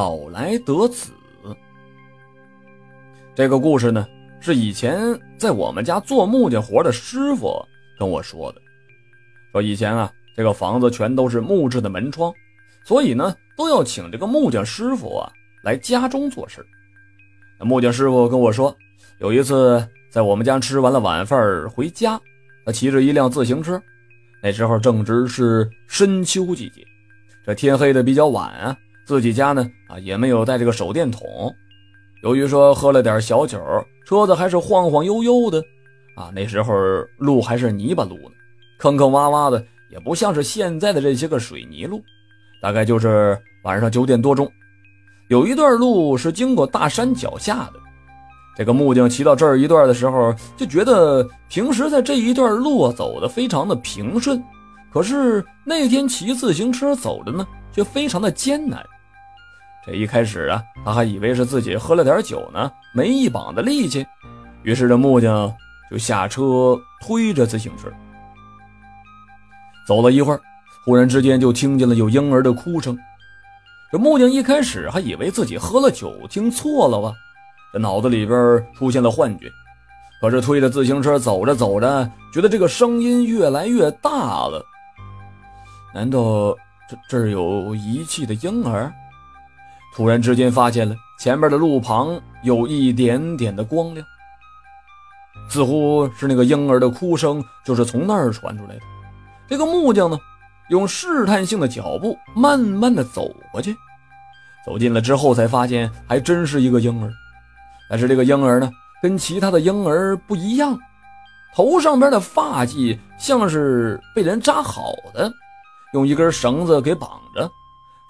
老来得子。这个故事呢，是以前在我们家做木匠活的师傅跟我说的。说以前啊，这个房子全都是木质的门窗，所以呢，都要请这个木匠师傅啊来家中做事。那木匠师傅跟我说，有一次在我们家吃完了晚饭回家，他骑着一辆自行车，那时候正值是深秋季节，这天黑的比较晚啊，自己家呢啊也没有带这个手电筒。由于说喝了点小酒，车子还是晃晃悠悠的，啊，那时候路还是泥巴路呢，坑坑洼洼的，也不像是现在的这些个水泥路。大概就是晚上九点多钟，有一段路是经过大山脚下的。这个木匠骑到这儿一段的时候，就觉得平时在这一段路走的非常的平顺，可是那天骑自行车走的呢，却非常的艰难。一开始啊，他还以为是自己喝了点酒呢，没一膀子力气。于是这木匠就下车推着自行车走了一会儿，忽然之间就听见了有婴儿的哭声。这木匠一开始还以为自己喝了酒，听错了吧，这脑子里边出现了幻觉。可是推着自行车走着走着，觉得这个声音越来越大了。难道这这儿有遗弃的婴儿？突然之间，发现了前面的路旁有一点点的光亮，似乎是那个婴儿的哭声，就是从那儿传出来的。这个木匠呢，用试探性的脚步慢慢的走过去，走近了之后才发现，还真是一个婴儿。但是这个婴儿呢，跟其他的婴儿不一样，头上边的发髻像是被人扎好的，用一根绳子给绑着。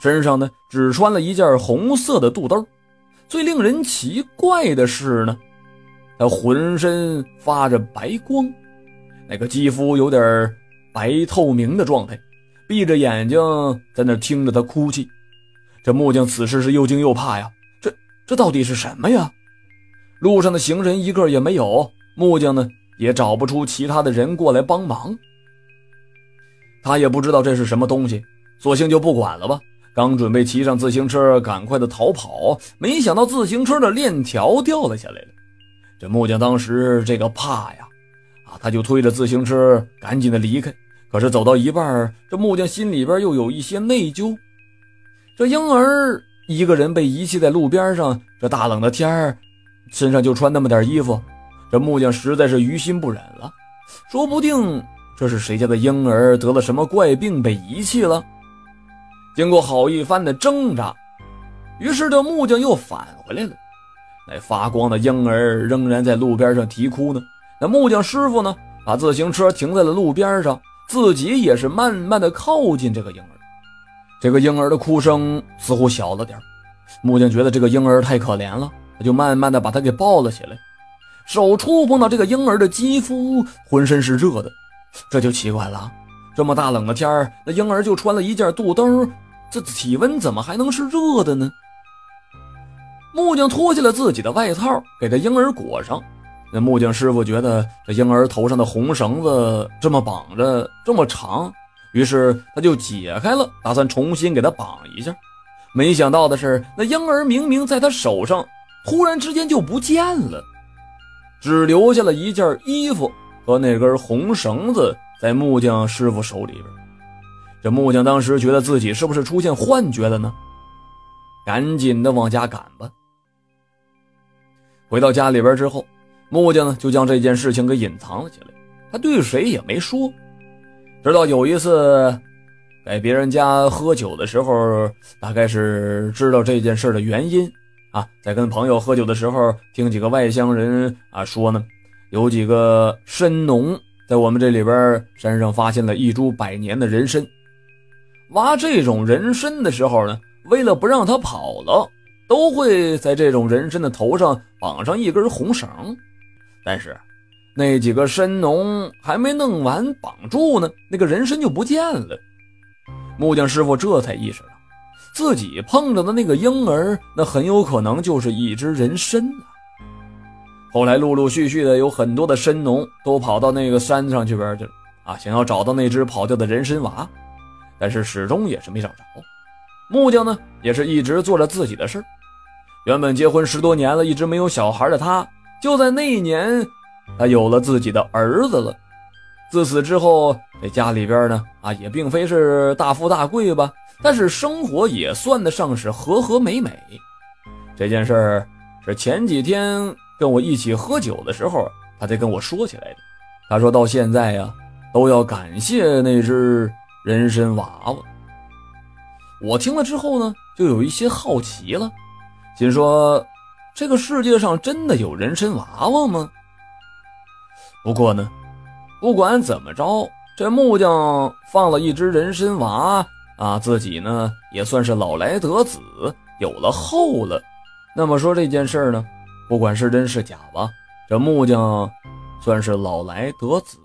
身上呢，只穿了一件红色的肚兜。最令人奇怪的是呢，他浑身发着白光，那个肌肤有点白透明的状态，闭着眼睛在那听着他哭泣。这木匠此时是又惊又怕呀，这这到底是什么呀？路上的行人一个也没有，木匠呢也找不出其他的人过来帮忙。他也不知道这是什么东西，索性就不管了吧。刚准备骑上自行车，赶快的逃跑，没想到自行车的链条掉了下来了。这木匠当时这个怕呀，啊，他就推着自行车赶紧的离开。可是走到一半，这木匠心里边又有一些内疚。这婴儿一个人被遗弃在路边上，这大冷的天儿，身上就穿那么点衣服，这木匠实在是于心不忍了。说不定这是谁家的婴儿得了什么怪病被遗弃了。经过好一番的挣扎，于是这木匠又返回来了。那发光的婴儿仍然在路边上啼哭呢。那木匠师傅呢，把自行车停在了路边上，自己也是慢慢的靠近这个婴儿。这个婴儿的哭声似乎小了点木匠觉得这个婴儿太可怜了，他就慢慢的把他给抱了起来。手触碰到这个婴儿的肌肤，浑身是热的。这就奇怪了。这么大冷的天儿，那婴儿就穿了一件肚兜，这体温怎么还能是热的呢？木匠脱下了自己的外套，给这婴儿裹上。那木匠师傅觉得这婴儿头上的红绳子这么绑着这么长，于是他就解开了，打算重新给他绑一下。没想到的是，那婴儿明明在他手上，突然之间就不见了，只留下了一件衣服和那根红绳子。在木匠师傅手里边，这木匠当时觉得自己是不是出现幻觉了呢？赶紧的往家赶吧。回到家里边之后，木匠呢就将这件事情给隐藏了起来，他对谁也没说。直到有一次在别人家喝酒的时候，大概是知道这件事的原因啊，在跟朋友喝酒的时候，听几个外乡人啊说呢，有几个参农。在我们这里边山上发现了一株百年的人参，挖这种人参的时候呢，为了不让它跑了，都会在这种人参的头上绑上一根红绳。但是那几个参农还没弄完绑住呢，那个人参就不见了。木匠师傅这才意识到，自己碰着的那个婴儿，那很有可能就是一只人参啊。后来陆陆续续的有很多的参农都跑到那个山上去边去了啊，想要找到那只跑掉的人参娃，但是始终也是没找着。木匠呢，也是一直做着自己的事儿。原本结婚十多年了，一直没有小孩的他，就在那一年，他有了自己的儿子了。自此之后，这家里边呢，啊，也并非是大富大贵吧，但是生活也算得上是和和美美。这件事儿是前几天跟我一起喝酒的时候，他才跟我说起来的。他说到现在呀，都要感谢那只人参娃娃。我听了之后呢，就有一些好奇了，心说：这个世界上真的有人参娃娃吗？不过呢。不管怎么着，这木匠放了一只人参娃啊，自己呢也算是老来得子，有了后了。那么说这件事呢，不管是真是假吧，这木匠算是老来得子。